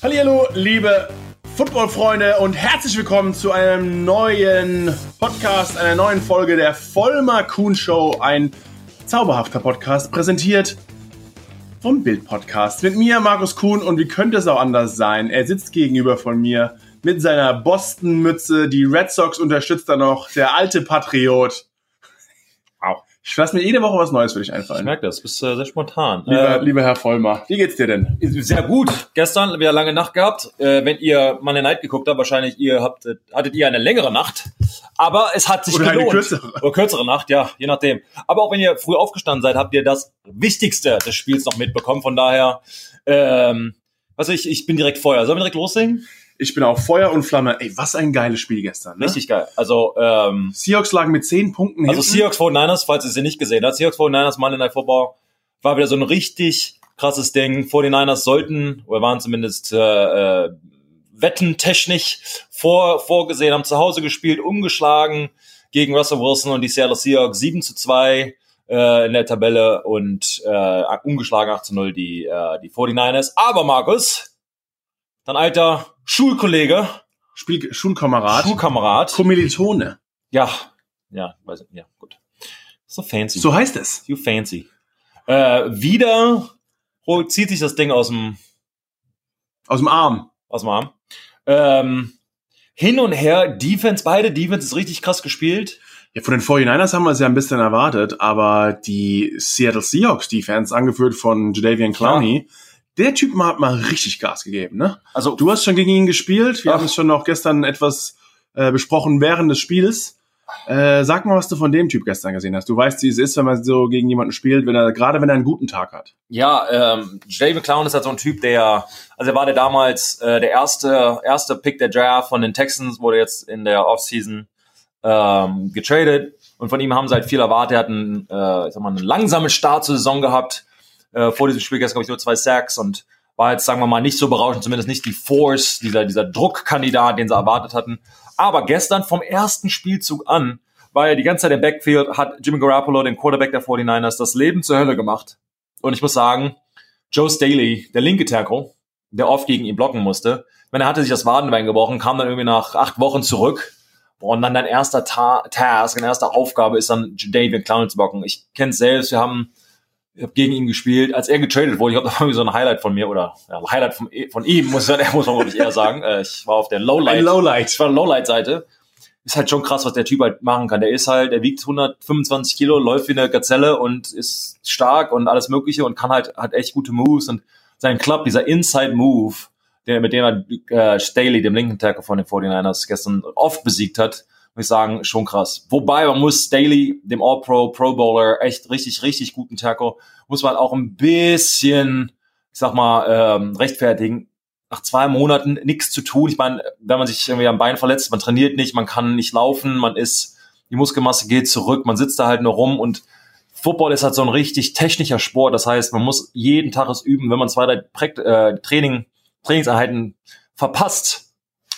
Hallo, liebe Football-Freunde und herzlich willkommen zu einem neuen Podcast, einer neuen Folge der Vollmer Kuhn Show, ein zauberhafter Podcast, präsentiert vom Bild Podcast. Mit mir, Markus Kuhn, und wie könnte es auch anders sein? Er sitzt gegenüber von mir mit seiner Boston-Mütze, die Red Sox unterstützt er noch, der alte Patriot. Wow. Ich lasse mir jede Woche was Neues für dich einfallen. Ich merke das, du bist äh, sehr spontan. Lieber, Äh, lieber Herr Vollmer, wie geht's dir denn? sehr gut. Gestern wieder lange Nacht gehabt. Äh, wenn ihr Monday Night geguckt habt, wahrscheinlich ihr habt, hattet ihr eine längere Nacht. Aber es hat sich Oder eine gelohnt. kürzere. Oder kürzere Nacht, ja, je nachdem. Aber auch wenn ihr früh aufgestanden seid, habt ihr das Wichtigste des Spiels noch mitbekommen. Von daher, ähm, was ich, ich bin direkt Feuer. Sollen wir direkt loslegen? Ich bin auch Feuer und Flamme. Ey, was ein geiles Spiel gestern. Ne? Richtig geil. Also, ähm, Seahawks lagen mit 10 Punkten Also hinten. Seahawks 49ers, falls ihr sie nicht gesehen habt, Seahawks 49ers Monday Night Football war wieder so ein richtig krasses Ding. 49ers sollten, oder waren zumindest äh, äh, wettentechnisch vor, vorgesehen, haben zu Hause gespielt, umgeschlagen gegen Russell Wilson und die Seattle Seahawks 7 zu 2 äh, in der Tabelle und äh, umgeschlagen 8 zu 0 die, äh, die 49ers. Aber Markus, dein alter Schulkollege, Spiel Schulkamerad. Schulkamerad, Kommilitone. ja, ja, weiß nicht, ja, gut. So fancy. So heißt es. You fancy. Äh, wieder zieht sich das Ding aus dem, Aus dem Arm. aus dem Arm. Ähm, hin und her, Defense, beide Defense ist richtig krass gespielt. Ja, von den 49ers haben wir es ja ein bisschen erwartet, aber die Seattle Seahawks Defense, angeführt von Jadavian Clowney, der Typ hat mal richtig Gas gegeben, ne? Also, Du hast schon gegen ihn gespielt. Wir Ach. haben es schon noch gestern etwas äh, besprochen während des Spiels. Äh, sag mal, was du von dem Typ gestern gesehen hast. Du weißt, wie es ist, wenn man so gegen jemanden spielt, wenn er, gerade wenn er einen guten Tag hat. ja, ähm, Jadavion Clown ist halt so ein Typ, der, also er war der damals äh, der erste, erste Pick der Draft von den Texans, wurde jetzt in der Offseason ähm, getradet und von ihm haben sie halt viel erwartet. Er hat einen, äh, ich sag mal, einen langsamen Start zur Saison gehabt. Äh, vor diesem Spiel gestern, glaube ich, nur zwei Sacks und war jetzt, sagen wir mal, nicht so berauschend, zumindest nicht die Force, dieser, dieser Druckkandidat, den sie erwartet hatten. Aber gestern vom ersten Spielzug an war er die ganze Zeit im Backfield, hat Jimmy Garoppolo, den Quarterback der 49ers, das Leben zur Hölle gemacht. Und ich muss sagen, Joe Staley, der linke Tackle, der oft gegen ihn blocken musste, wenn er hatte sich das Wadenbein gebrochen, kam dann irgendwie nach acht Wochen zurück. Und dann dein erster Ta Task, deine erste Aufgabe ist dann David Clown zu blocken. Ich kenne selbst, wir haben ich hab gegen ihn gespielt, als er getradet wurde. Ich habe da irgendwie so ein Highlight von mir oder ja, Highlight von, von ihm, muss, ich- muss man wirklich eher sagen. Äh, Ich war auf der Lowlight. Ein Lowlight. Ich war Lowlight-Seite. Ist halt schon krass, was der Typ halt machen kann. Der ist halt, er wiegt 125 Kilo, läuft wie eine Gazelle und ist stark und alles Mögliche und kann halt, hat echt gute Moves und sein Club, dieser Inside-Move, der, mit dem er äh, Staley, dem linken Tackle von den 49ers, gestern oft besiegt hat, muss ich sagen, schon krass. Wobei, man muss Staley, dem All-Pro, Pro Bowler, echt richtig, richtig guten Tackle, muss man auch ein bisschen, ich sag mal, ähm, rechtfertigen nach zwei Monaten nichts zu tun. Ich meine, wenn man sich irgendwie am Bein verletzt, man trainiert nicht, man kann nicht laufen, man ist, die Muskelmasse geht zurück, man sitzt da halt nur rum und Football ist halt so ein richtig technischer Sport. Das heißt, man muss jeden Tag es üben. Wenn man zwei, drei Präkt äh, Training, Trainingseinheiten verpasst,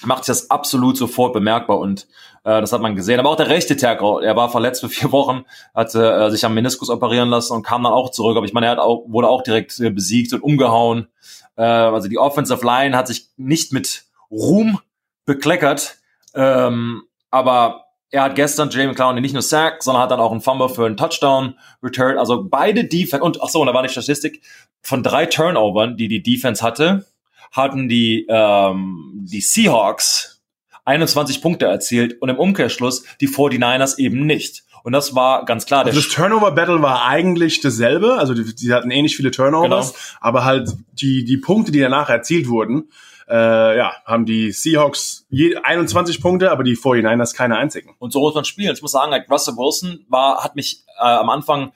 macht sich das absolut sofort bemerkbar und äh, das hat man gesehen. Aber auch der rechte Tackle, er war verletzt für vier Wochen, hatte äh, sich am Meniskus operieren lassen und kam dann auch zurück. Aber ich meine, er hat auch, wurde auch direkt äh, besiegt und umgehauen. Äh, also die Offensive Line hat sich nicht mit Ruhm bekleckert, ähm, aber er hat gestern Jamie Clowney nicht nur Sack, sondern hat dann auch einen Fumble für einen Touchdown returned. Also beide Defense und ach so, und da war die Statistik von drei Turnovern, die die Defense hatte, hatten die ähm, die Seahawks 21 Punkte erzielt und im Umkehrschluss die 49ers eben nicht. Und das war ganz klar. Also das Turnover-Battle war eigentlich dasselbe. Also die, die hatten ähnlich viele Turnovers, Genau. aber halt die, die Punkte, die danach erzielt wurden, äh, ja, haben die Seahawks je 21 Punkte, aber die 49ers keine einzigen. Und so muss man spielen. Ich muss sagen, like Russell Wilson war, hat mich äh, am Anfang,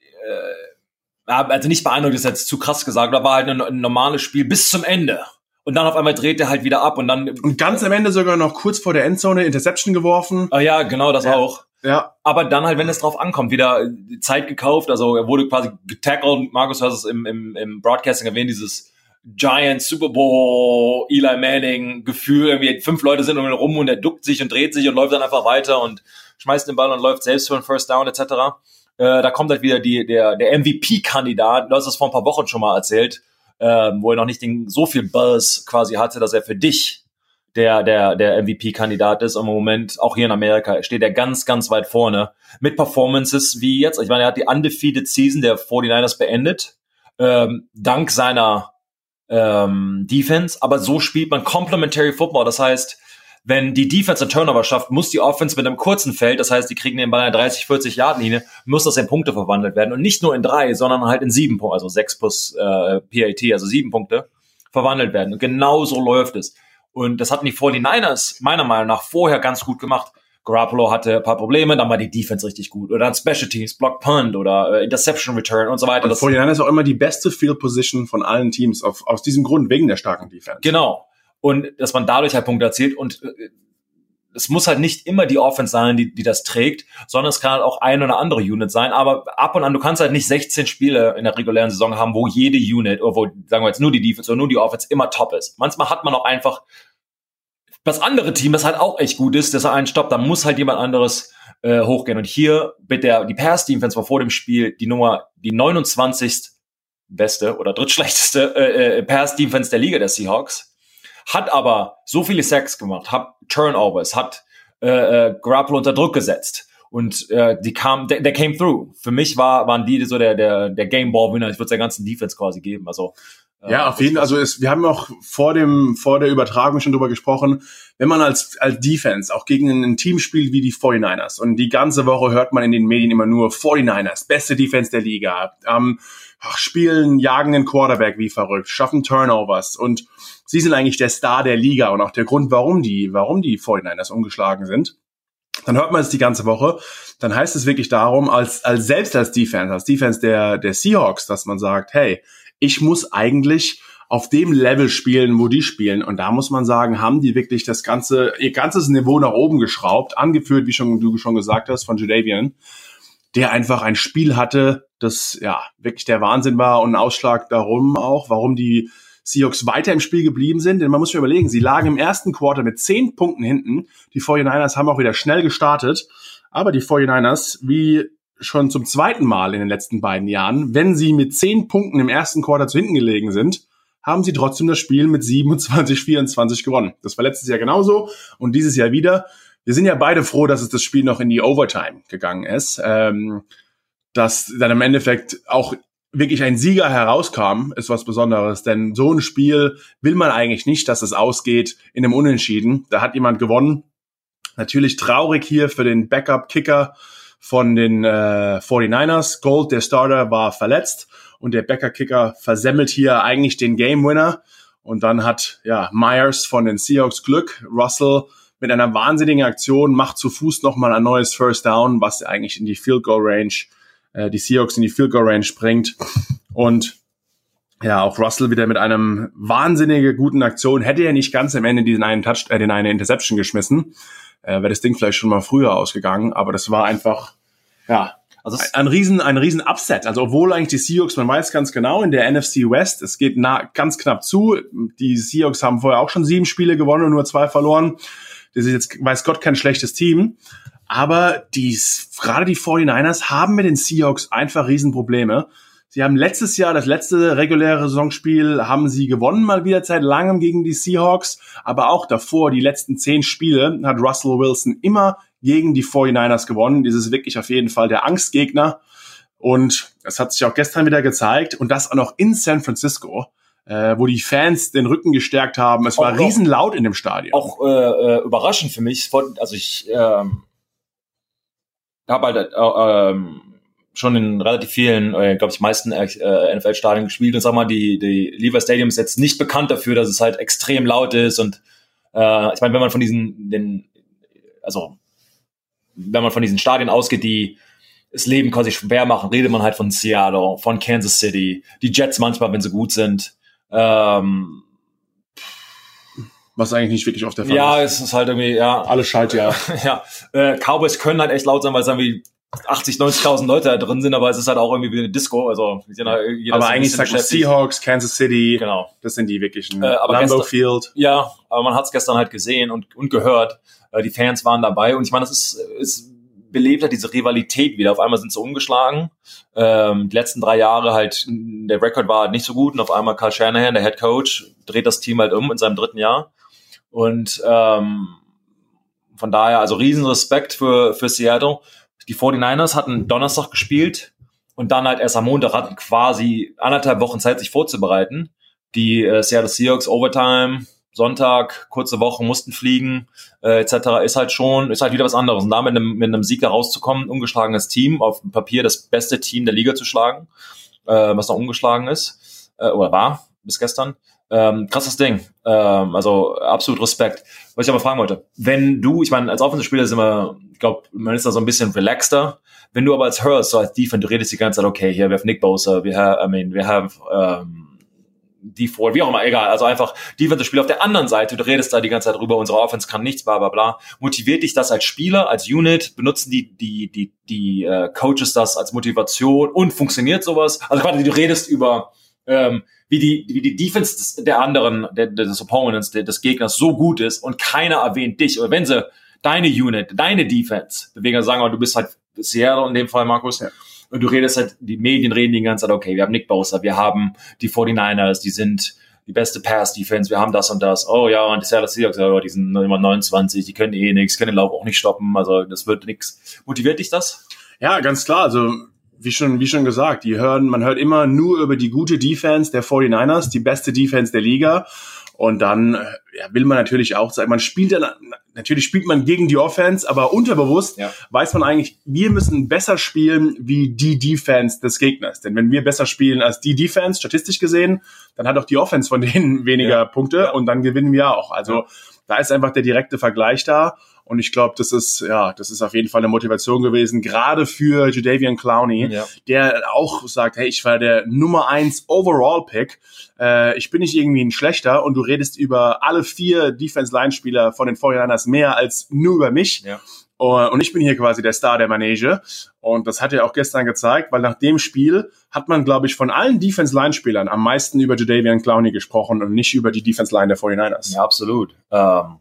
äh, also nicht beeindruckt, ist jetzt zu krass gesagt, aber war halt ein, ein normales Spiel bis zum Ende. Und dann auf einmal dreht er halt wieder ab und dann, Und ganz am Ende sogar noch kurz vor der Endzone Interception geworfen. ah ja, genau das Ja. auch. Ja, Aber dann halt, wenn es drauf ankommt, wieder Zeit gekauft, also er wurde quasi getackelt, Markus hat es im, im, im Broadcasting erwähnt, dieses Giant Super Bowl Eli Manning Gefühl, irgendwie fünf Leute sind um ihn rum und er duckt sich und dreht sich und läuft dann einfach weiter und schmeißt den Ball und läuft selbst für einen First Down etc. Äh, da kommt halt wieder die, der, der MVP-Kandidat, du hast das vor ein paar Wochen schon mal erzählt, äh, wo er noch nicht den, so viel Buzz quasi hatte, dass er für dich der, der, der MVP-Kandidat ist. Im Moment, auch hier in Amerika, steht er ganz, ganz weit vorne. Mit Performances wie jetzt. Ich meine, er hat die undefeated Season der 49ers beendet. Ähm, dank seiner ähm, Defense. Aber so spielt man Complementary Football. Das heißt, wenn die Defense einen Turnover schafft, muss die Offense mit einem kurzen Feld, das heißt, die kriegen den Ball in 30, 40 Yard Linie, muss das in Punkte verwandelt werden und nicht nur in drei, sondern halt in sieben Punkte, also sechs plus äh, PAT, also sieben Punkte verwandelt werden. Und genau so läuft es. Und das hatten die 49ers meiner Meinung nach vorher ganz gut gemacht. Garoppolo hatte ein paar Probleme, dann war die Defense richtig gut. Oder dann Special Teams, Block Punt oder äh, Interception Return und so weiter. Und 49ers ist auch immer die beste Field Position von allen Teams, auf, aus diesem Grund, wegen der starken Defense. Genau. Und dass man dadurch halt Punkte erzielt und äh, es muss halt nicht immer die Offense sein, die, die das trägt, sondern es kann halt auch ein oder andere Unit sein. Aber ab und an, du kannst halt nicht 16 Spiele in der regulären Saison haben, wo jede Unit, oder wo, sagen wir jetzt nur die Defense oder nur die Offense immer top ist. Manchmal hat man auch einfach das andere Team, das halt auch echt gut ist, dass er einen stoppt, dann muss halt jemand anderes äh, hochgehen. Und hier mit der, die Pass-Defense war vor dem Spiel die Nummer, die 29. beste oder drittschlechteste äh, äh, Pass-Defense der Liga der Seahawks. Hat aber so viele Sacks gemacht, hat Turnovers, hat äh, äh, Grapple unter Druck gesetzt. Und äh, die kam, der, der came through. Für mich war, waren die so der, der, der Game Ball Winner. Ich würde der ganzen Defense quasi geben. Also ja, auf jeden Fall. Also es, wir haben auch vor dem vor der Übertragung schon drüber gesprochen. Wenn man als als Defense auch gegen ein Team spielt wie die 49ers und die ganze Woche hört man in den Medien immer nur 49ers, beste Defense der Liga, ähm, spielen jagenden Quarterback wie verrückt, schaffen Turnovers und sie sind eigentlich der Star der Liga und auch der Grund, warum die warum die 49ers umgeschlagen sind. Dann hört man es die ganze Woche. Dann heißt es wirklich darum, als als selbst als Defense, als Defense der der Seahawks, dass man sagt, hey ich muss eigentlich auf dem Level spielen, wo die spielen. Und da muss man sagen, haben die wirklich das ganze, ihr ganzes Niveau nach oben geschraubt, angeführt, wie schon du schon gesagt hast, von Jadavian, der einfach ein Spiel hatte, das ja wirklich der Wahnsinn war und ein Ausschlag darum auch, warum die Seahawks weiter im Spiel geblieben sind. Denn man muss sich überlegen, sie lagen im ersten Quarter mit zehn Punkten hinten. Die 49ers haben auch wieder schnell gestartet. Aber die 49ers, wie schon zum zweiten Mal in den letzten beiden Jahren, wenn sie mit zehn Punkten im ersten Quarter zu hinten gelegen sind, haben sie trotzdem das Spiel mit 27, 24 gewonnen. Das war letztes Jahr genauso und dieses Jahr wieder. Wir sind ja beide froh, dass es das Spiel noch in die Overtime gegangen ist. Ähm, dass dann im Endeffekt auch wirklich ein Sieger herauskam, ist was Besonderes. Denn so ein Spiel will man eigentlich nicht, dass es ausgeht in einem Unentschieden. Da hat jemand gewonnen. Natürlich traurig hier für den Backup-Kicker von den äh, 49ers. Gold, der Starter, war verletzt und der Bäcker-Kicker versemmelt hier eigentlich den Game Winner. Und dann hat ja Myers von den Seahawks Glück. Russell mit einer wahnsinnigen Aktion macht zu Fuß nochmal ein neues First Down, was eigentlich in die Field Goal Range, äh, die Seahawks in die Field Goal Range bringt. Und ja, auch Russell wieder mit einem wahnsinnige guten Aktion. Hätte er nicht ganz am Ende diesen einen Touch, äh, den eine Interception geschmissen, äh, wäre das Ding vielleicht schon mal früher ausgegangen. Aber das war einfach, ja, also ein riesen, ein riesen Upset. Also obwohl eigentlich die Seahawks, man weiß ganz genau, in der NFC West, es geht nah, ganz knapp zu. Die Seahawks haben vorher auch schon sieben Spiele gewonnen und nur zwei verloren. Das ist jetzt, weiß Gott, kein schlechtes Team. Aber die, gerade die 49ers haben mit den Seahawks einfach Riesenprobleme. Sie haben letztes Jahr, das letzte reguläre Saisonspiel, haben sie gewonnen, mal wieder seit langem gegen die Seahawks. Aber auch davor, die letzten zehn Spiele, hat Russell Wilson immer gegen die 49ers gewonnen. Dieses ist wirklich auf jeden Fall der Angstgegner. Und es hat sich auch gestern wieder gezeigt. Und das auch noch in San Francisco, äh, wo die Fans den Rücken gestärkt haben. Es war auch, riesenlaut in dem Stadion. Auch äh, äh überraschend für mich. Also ich ähm, habe halt äh, ähm, schon in relativ vielen, äh, glaube ich, meisten äh, NFL-Stadien gespielt und sag mal, die, die Lever Stadium ist jetzt nicht bekannt dafür, dass es halt extrem laut ist und äh, ich meine, wenn man von diesen, den, also wenn man von diesen Stadien ausgeht, die das Leben quasi schwer machen, redet man halt von Seattle, von Kansas City, die Jets manchmal, wenn sie gut sind. Ähm, was eigentlich nicht wirklich auf der Fall ja, ist. Ja, es ist halt irgendwie, ja. Alles schalt, ja. ja, äh, Cowboys können halt echt laut sein, weil es irgendwie 80, 90.000 Leute da drin sind, aber es ist halt auch irgendwie wie eine Disco. Also jeder aber eigentlich sagt man Seahawks, Kansas City. Genau. Das sind die wirklichen. Äh, aber Lambeau gestern, Field. Ja, aber man hat es gestern halt gesehen und, und gehört. Äh, die Fans waren dabei und ich meine, das ist, ist belebt hat, diese Rivalität wieder. Auf einmal sind sie umgeschlagen. Ähm, die letzten drei Jahre halt, der Rekord war halt nicht so gut und auf einmal Carl Shanahan, der Head Coach, dreht das Team halt um in seinem dritten Jahr. Und ähm, von daher, also riesen Respekt für, für Seattle. Die 49ers hatten Donnerstag gespielt und dann halt erst am Montag hatten quasi anderthalb Wochen Zeit, sich vorzubereiten. Die äh, Seattle Seahawks Overtime, Sonntag, kurze Woche, mussten fliegen, äh, etc. ist halt schon, ist halt wieder was anderes. Und da mit einem, mit einem Sieg da rauszukommen, ungeschlagenes Team, auf dem Papier das beste Team der Liga zu schlagen, äh, was noch ungeschlagen ist, äh, oder war bis gestern. Ähm, krasses Ding. Ähm, also absolut Respekt. Was ich aber fragen wollte, wenn du, ich meine, als Offensive-Spieler ist immer, ich glaube, man ist da so ein bisschen relaxter. Wenn du aber als Hurst, so als Defense, du redest die ganze Zeit, okay, hier, wir haben Nick Bosa, wir haben, I mean, wir haben ähm, die vor, wie auch immer, egal. Also einfach Defensive-Spiel auf der anderen Seite. Du redest da die ganze Zeit drüber, unsere Offense kann nichts, bla bla bla. Motiviert dich das als Spieler, als Unit? Benutzen die, die, die, die äh, Coaches das als Motivation und funktioniert sowas? Also quasi, du redest über ähm, wie die, wie die Defense des, der anderen, der, des Opponents, der, des Gegners so gut ist und keiner erwähnt dich. Oder wenn sie deine Unit, deine Defense bewegen, sagen du bist halt Seattle in dem Fall, Markus, ja und du redest halt, die Medien reden die ganze Zeit, okay, wir haben Nick Bosa, wir haben die 49ers, die sind die beste Pass-Defense, wir haben das und das. Oh ja, und die Seattle Seahawks, oh, die sind immer 29, die können eh nichts, können den Lauf auch nicht stoppen, also das wird nichts. Motiviert dich das? Ja, ganz klar, also wie schon, wie schon gesagt, die hören, man hört immer nur über die gute Defense der 49ers, die beste Defense der Liga. Und dann äh, ja, will man natürlich auch sagen, man spielt dann, natürlich spielt man gegen die Offense, aber unterbewusst ja. weiß man eigentlich, wir müssen besser spielen wie die Defense des Gegners. Denn wenn wir besser spielen als die Defense, statistisch gesehen, dann hat auch die Offense von denen weniger ja. Punkte und dann gewinnen wir auch. Also da ist einfach der direkte Vergleich da. Und ich glaube, das ist, ja, das ist auf jeden Fall eine Motivation gewesen, gerade für Judavian Clowney, ja. der auch sagt, hey, ich war der Nummer eins Overall-Pick. Äh, ich bin nicht irgendwie ein schlechter und du redest über alle vier Defense-Line-Spieler von den 49ers mehr als nur über mich. Ja. Und ich bin hier quasi der Star der Manege. Und das hat er auch gestern gezeigt, weil nach dem Spiel hat man, glaube ich, von allen Defense-Line-Spielern am meisten über Jadavian Clowney gesprochen und nicht über die Defense-Line der 49ers. Ja, absolut. Ähm,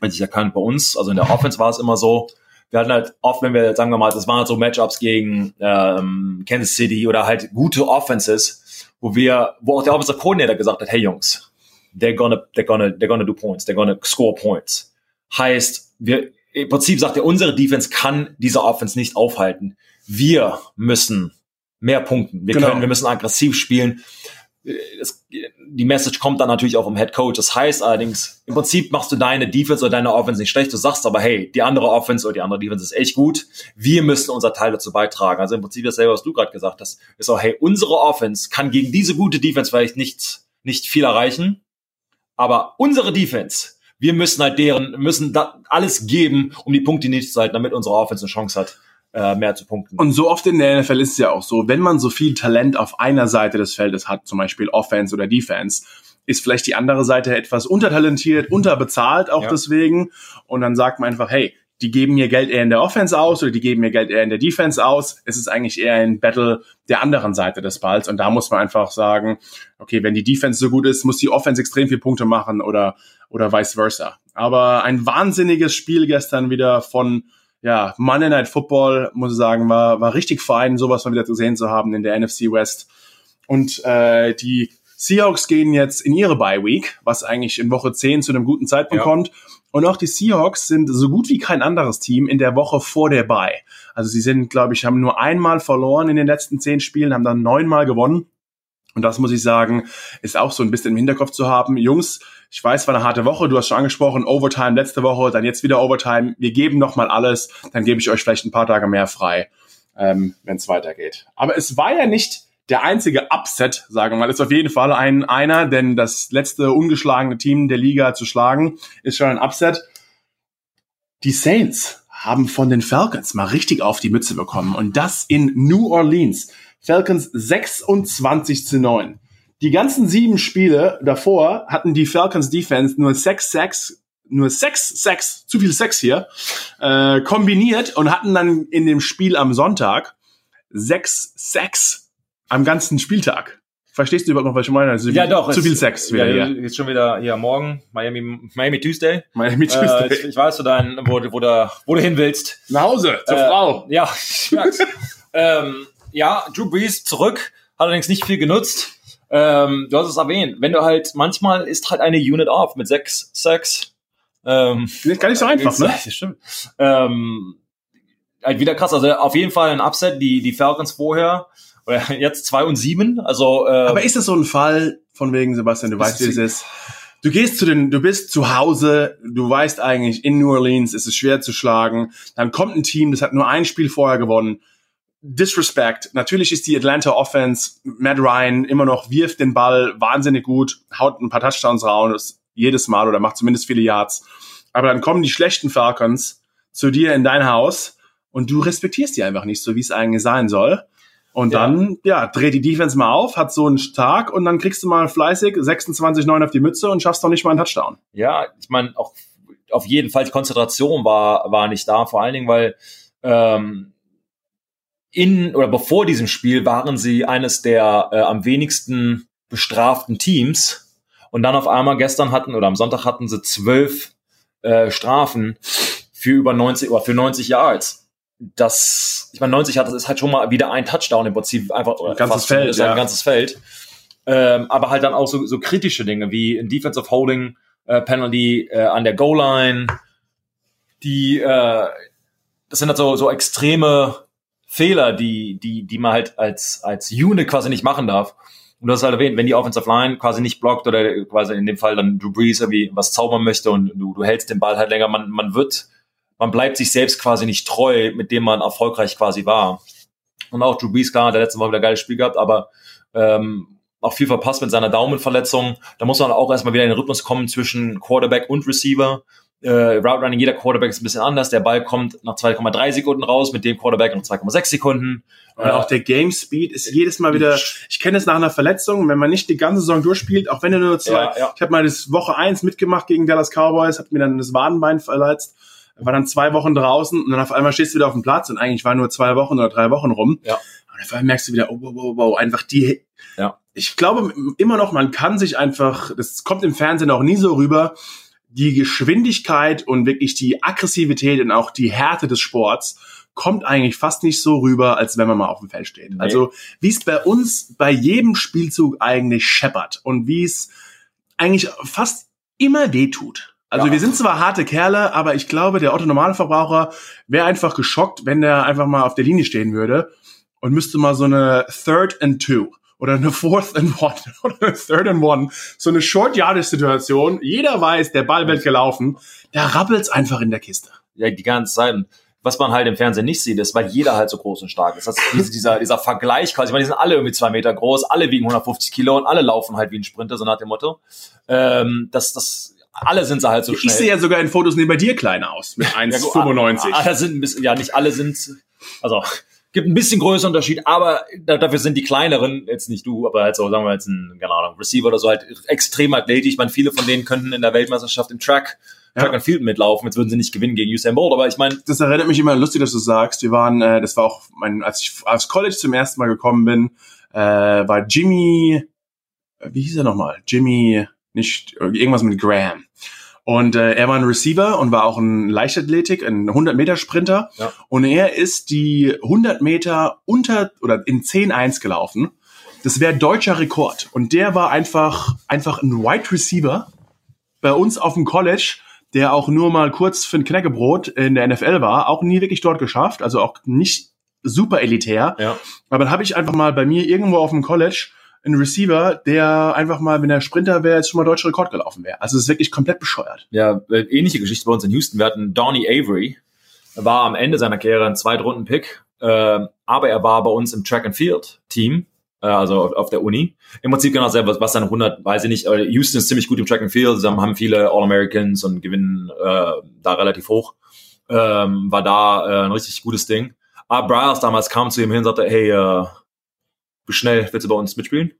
wenn sich erkannt bei uns, also in der Offense war es immer so, wir hatten halt oft, wenn wir, sagen wir mal, das waren halt so Matchups gegen ähm, Kansas City oder halt gute Offenses, wo wir, wo auch der Offensive Coordinator gesagt hat, hey Jungs, they're gonna, they're gonna, they're gonna do points, they're gonna score points. Heißt, wir, im Prinzip sagt er, unsere Defense kann diese Offense nicht aufhalten. Wir müssen mehr punkten. Wir genau. können, wir müssen aggressiv spielen. Es, die Message kommt dann natürlich auch vom Head Coach. Das heißt allerdings, im Prinzip machst du deine Defense oder deine Offense nicht schlecht. Du sagst aber, hey, die andere Offense oder die andere Defense ist echt gut. Wir müssen unser Teil dazu beitragen. Also im Prinzip dasselbe, was du gerade gesagt hast, ist auch, hey, unsere Offense kann gegen diese gute Defense vielleicht nicht, nicht viel erreichen. Aber unsere Defense wir müssen halt deren, müssen da alles geben, um die Punkte nicht zu halten, damit unsere Offense eine Chance hat, äh, mehr zu punkten. Und so oft in der NFL ist es ja auch so, wenn man so viel Talent auf einer Seite des Feldes hat, zum Beispiel Offense oder Defense, ist vielleicht die andere Seite etwas untertalentiert, unterbezahlt auch ja. deswegen. Und dann sagt man einfach, hey, die geben mir Geld eher in der Offense aus oder die geben mir Geld eher in der Defense aus. Es ist eigentlich eher ein Battle der anderen Seite des Balls. Und da muss man einfach sagen, okay, wenn die Defense so gut ist, muss die Offense extrem viel Punkte machen oder, oder vice versa. Aber ein wahnsinniges Spiel gestern wieder von, ja, Monday Night Football, muss ich sagen, war, war richtig fein, sowas mal wieder gesehen zu haben in der NFC West. Und äh, die Seahawks gehen jetzt in ihre Bye Week, was eigentlich in Woche 10 zu einem guten Zeitpunkt ja. kommt. Und auch die Seahawks sind so gut wie kein anderes Team in der Woche vor der Bye. Also sie sind, glaube ich, haben nur einmal verloren in den letzten zehn Spielen, haben dann neunmal gewonnen. Und das muss ich sagen, ist auch so ein bisschen im Hinterkopf zu haben. Jungs, ich weiß, war eine harte Woche. Du hast schon angesprochen, Overtime letzte Woche, dann jetzt wieder Overtime. Wir geben noch mal alles, dann gebe ich euch vielleicht ein paar Tage mehr frei, ähm, wenn es weitergeht. Aber es war ja nicht der einzige Upset, sagen wir mal, ist auf jeden Fall ein einer, denn das letzte ungeschlagene Team der Liga zu schlagen, ist schon ein Upset. Die Saints haben von den Falcons mal richtig auf die Mütze bekommen und das in New Orleans. Falcons 26 zu 9. Die ganzen sieben Spiele davor hatten die Falcons Defense nur sechs Sacks, nur sechs Sacks, zu viel Sex hier, äh, kombiniert und hatten dann in dem Spiel am Sonntag sechs Sacks am ganzen Spieltag. Verstehst du überhaupt noch, was ich meine? Also ja, doch. Zu viel Sex wieder ja, hier. Jetzt schon wieder hier morgen, Miami, Miami Tuesday. Miami Tuesday. Äh, ich, weiß, wo, dein, wo, wo, da, wo du hin willst. Nach Hause, zur äh, Frau. Ja, ich merk's. ähm, ja, Drew Brees zurück, hat allerdings nicht viel genutzt. Ähm, du hast es erwähnt, wenn du halt, manchmal ist halt eine Unit off mit sechs Sex. Ähm, gar nicht so einfach, ne? Das stimmt. Ähm, halt wieder krass. Also auf jeden Fall ein Upset, die, die Falcons vorher, oder jetzt zwei und sieben. Also, äh, Aber ist das so ein Fall von wegen, Sebastian, du weißt, wie es ist? Du gehst zu den, du bist zu Hause, du weißt eigentlich, in New Orleans ist es schwer zu schlagen. Dann kommt ein Team, das hat nur ein Spiel vorher gewonnen. Disrespect. Natürlich ist die Atlanta Offense, Matt Ryan immer noch wirft den Ball wahnsinnig gut, haut ein paar Touchdowns raus, jedes Mal oder macht zumindest viele Yards. Aber dann kommen die schlechten Falcons zu dir in dein Haus und du respektierst die einfach nicht so, wie es eigentlich sein soll. Und ja. dann, ja, dreht die Defense mal auf, hat so einen Tag und dann kriegst du mal fleißig 26-9 auf die Mütze und schaffst doch nicht mal einen Touchdown. Ja, ich meine, auch auf jeden Fall die Konzentration war, war nicht da, vor allen Dingen, weil ähm, in oder bevor diesem Spiel waren sie eines der äh, am wenigsten bestraften Teams. Und dann auf einmal gestern hatten oder am Sonntag hatten sie zwölf äh, Strafen für über 90 oder für 90 Yards. Das, ich meine, 90 Yards ist halt schon mal wieder ein Touchdown im Prinzip einfach ein ganzes fast, Feld, ist ja. ein ganzes Feld. Ähm, aber halt dann auch so, so kritische Dinge wie ein Defensive Holding äh, Penalty äh, an der Goal Line. Die, äh, das sind halt so, so extreme Fehler, die, die, die man halt als, als Unit quasi nicht machen darf. Und du hast halt erwähnt, wenn die Offensive Line quasi nicht blockt oder quasi in dem Fall dann Drew Brees irgendwie was zaubern möchte und du, du hältst den Ball halt länger, man, man wird, man bleibt sich selbst quasi nicht treu, mit dem man erfolgreich quasi war. Und auch Drew Brees, klar, der letzte Mal wieder ein geiles Spiel gehabt, aber ähm, auch viel verpasst mit seiner Daumenverletzung. Da muss man auch erstmal wieder in den Rhythmus kommen zwischen Quarterback und Receiver äh, Route Running, jeder Quarterback ist ein bisschen anders. Der Ball kommt nach 2,3 Sekunden raus, mit dem Quarterback nach 2,6 Sekunden. Und äh, auch der Game Speed ist jedes Mal wieder, ich kenne es nach einer Verletzung, wenn man nicht die ganze Saison durchspielt, auch wenn du nur zwei, ja, ja. ich habe mal das Woche eins mitgemacht gegen Dallas Cowboys, hat mir dann das Wadenbein verletzt, war dann zwei Wochen draußen und dann auf einmal stehst du wieder auf dem Platz und eigentlich war nur zwei Wochen oder drei Wochen rum. Ja. Und auf einmal merkst du wieder, oh, wow, wow, wow, einfach die, ja. ich glaube immer noch, man kann sich einfach, das kommt im Fernsehen auch nie so rüber, die Geschwindigkeit und wirklich die Aggressivität und auch die Härte des Sports kommt eigentlich fast nicht so rüber, als wenn man mal auf dem Feld steht. Nee. Also wie es bei uns bei jedem Spielzug eigentlich scheppert und wie es eigentlich fast immer weh tut. Also ja. wir sind zwar harte Kerle, aber ich glaube, der Otto Normalverbraucher wäre einfach geschockt, wenn der einfach mal auf der Linie stehen würde und müsste mal so eine Third and Two oder eine Fourth and One oder eine Third and One, so eine Short-Yardage-Situation, jeder weiß, der Ball wird gelaufen, da rappelt's einfach in der Kiste. Ja, die ganze Zeit. Was man halt im Fernsehen nicht sieht, ist, weil jeder halt so groß und stark ist. Das ist dieser, dieser Vergleich quasi. Ich meine, die sind alle irgendwie zwei Meter groß, alle wiegen 150 Kilo und alle laufen halt wie ein Sprinter, so nach dem Motto. Ähm, das, das, alle sind sie halt so schnell. Ich sehe ja sogar in Fotos neben dir kleiner aus, mit 1,95. ja, alle sind ein bisschen, ja, nicht alle sind, also gibt ein bisschen größeren Unterschied, aber dafür sind die kleineren, jetzt nicht du, aber halt so, sagen wir jetzt ein, keine Ahnung, Receiver oder so, halt extrem athletisch. Ich meine, viele von denen könnten in der Weltmeisterschaft im Track Track and Field mitlaufen. Jetzt würden sie nicht gewinnen gegen Usain Bolt, aber ich meine. Das erinnert mich immer lustig, dass du sagst. Wir waren, äh, das war auch mein, als ich aufs College zum ersten Mal gekommen bin, äh, war Jimmy, wie hieß er nochmal? Jimmy, nicht irgendwas mit Graham. Und äh, er war ein Receiver und war auch ein Leichtathletik, ein 100-Meter-Sprinter. Ja. Und er ist die 100 Meter unter oder in 10-1 gelaufen. Das wäre deutscher Rekord. Und der war einfach, einfach ein Wide Receiver bei uns auf dem College, der auch nur mal kurz für ein Knäckebrot in der NFL war, auch nie wirklich dort geschafft, also auch nicht super elitär. Ja. Aber dann habe ich einfach mal bei mir irgendwo auf dem College ein Receiver, der einfach mal, wenn er Sprinter wäre, jetzt schon mal deutscher Rekord gelaufen wäre. Also es ist wirklich komplett bescheuert. Ja, äh, ähnliche Geschichte bei uns in Houston. Wir hatten Donnie Avery, war am Ende seiner Karriere ein Zweitrunden-Pick, äh, aber er war bei uns im Track and Field Team, äh, also auf, auf, der Uni. Im Prinzip genau selber, was seine 100, weiß ich nicht, Houston ist ziemlich gut im Track and Field, sie haben viele All-Americans und gewinnen äh, da relativ hoch. Ähm, war da äh, ein richtig gutes Ding. Aber Bryars damals kam zu ihm hin und sagte, hey, äh, wie schnell willst du bei uns mitspielen?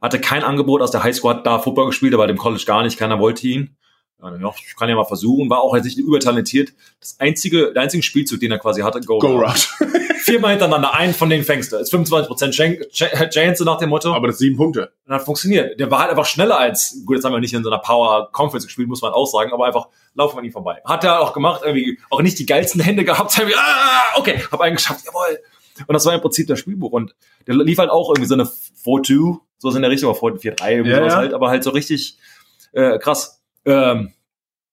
Hatte kein Angebot aus der Highschool, hat da Football gespielt, aber dem College gar nicht, keiner wollte ihn. ja, ich kann ja mal versuchen, war auch jetzt nicht übertalentiert. Das einzige, der einzige Spielzug, den er quasi hatte, Go, Go Route. Viermal hintereinander, einen von den fängst du. Ist 25% Chance nach dem Motto. Aber das sieben Punkte. Und hat funktioniert. Der war halt einfach schneller als, gut, jetzt haben wir nicht in so einer Power Conference gespielt, muss man auch sagen, aber einfach laufen an ihm vorbei. Hat er auch gemacht, irgendwie auch nicht die geilsten Hände gehabt, irgendwie, ah, okay, hab einen geschafft, jawohl. Und das war im Prinzip das Spielbuch. Und der lief halt auch irgendwie so eine 4-2, so in der Richtung, 4-3, irgendwie ja, sowas ja. halt, aber halt so richtig äh, krass. Ähm,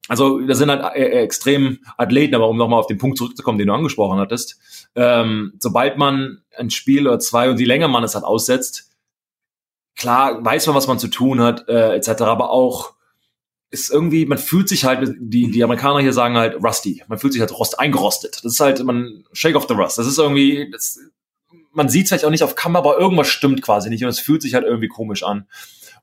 also das sind halt äh, äh, extrem Athleten, aber um nochmal auf den Punkt zurückzukommen, den du angesprochen hattest, ähm, sobald man ein Spiel oder zwei und je länger man es halt aussetzt, klar weiß man, was man zu tun hat, äh, etc., aber auch ist irgendwie, man fühlt sich halt, die, die Amerikaner hier sagen halt rusty, man fühlt sich halt rost, eingerostet. Das ist halt, man, shake off the rust. Das ist irgendwie, das, man sieht es vielleicht auch nicht auf Kamera, aber irgendwas stimmt quasi nicht und es fühlt sich halt irgendwie komisch an.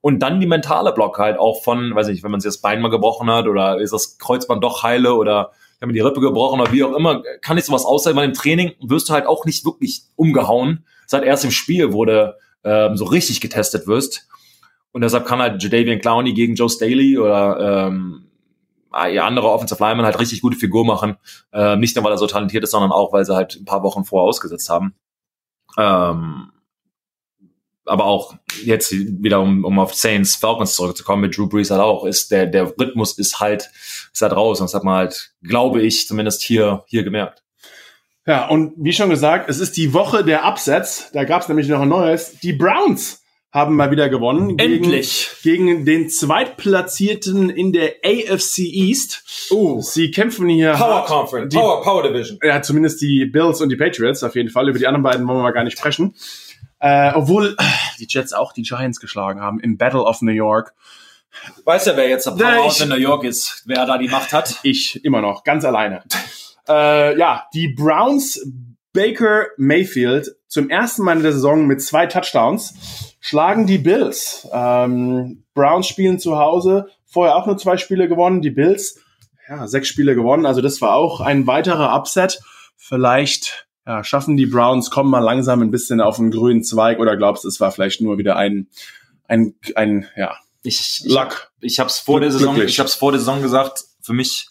Und dann die mentale Block halt auch von, weiß ich, wenn man sich das Bein mal gebrochen hat oder ist das Kreuzband doch heile oder habe mir die Rippe gebrochen oder wie auch immer, kann ich sowas aussehen, weil im Training wirst du halt auch nicht wirklich umgehauen. Seit erst im Spiel, du ähm, so richtig getestet wirst. Und deshalb kann halt Jadavian Clowney gegen Joe Staley oder ähm, andere Offensive Linemen halt richtig gute Figur machen. Ähm, nicht nur, weil er so talentiert ist, sondern auch, weil sie halt ein paar Wochen vorher ausgesetzt haben. Ähm, aber auch jetzt wieder, um, um auf Saints Falcons zurückzukommen, mit Drew Brees halt auch, ist der, der Rhythmus ist halt, ist halt raus. Und das hat man halt, glaube ich, zumindest hier, hier gemerkt. Ja, und wie schon gesagt, es ist die Woche der Upsets. Da gab es nämlich noch ein neues. Die Browns haben mal wieder gewonnen. Endlich. Gegen, gegen den Zweitplatzierten in der AFC East. Uh. Sie kämpfen hier. Power Conference, die, Power, Power Division. Ja, zumindest die Bills und die Patriots auf jeden Fall. Über die anderen beiden wollen wir mal gar nicht sprechen. Äh, obwohl die Jets auch die Giants geschlagen haben im Battle of New York. Weißt ja, wer jetzt der Powerhouse in New York ist, wer da die Macht hat? Ich, immer noch, ganz alleine. äh, ja, die Browns Baker Mayfield zum ersten Mal in der Saison mit zwei Touchdowns schlagen die Bills. Ähm, Browns spielen zu Hause, vorher auch nur zwei Spiele gewonnen, die Bills ja, sechs Spiele gewonnen, also das war auch ein weiterer Upset. Vielleicht ja, schaffen die Browns, kommen mal langsam ein bisschen auf den grünen Zweig oder glaubst du, es war vielleicht nur wieder ein, ein, ein ja, ich, Luck. Ich, ich habe es vor der Saison, ich habe vor der Saison gesagt, für mich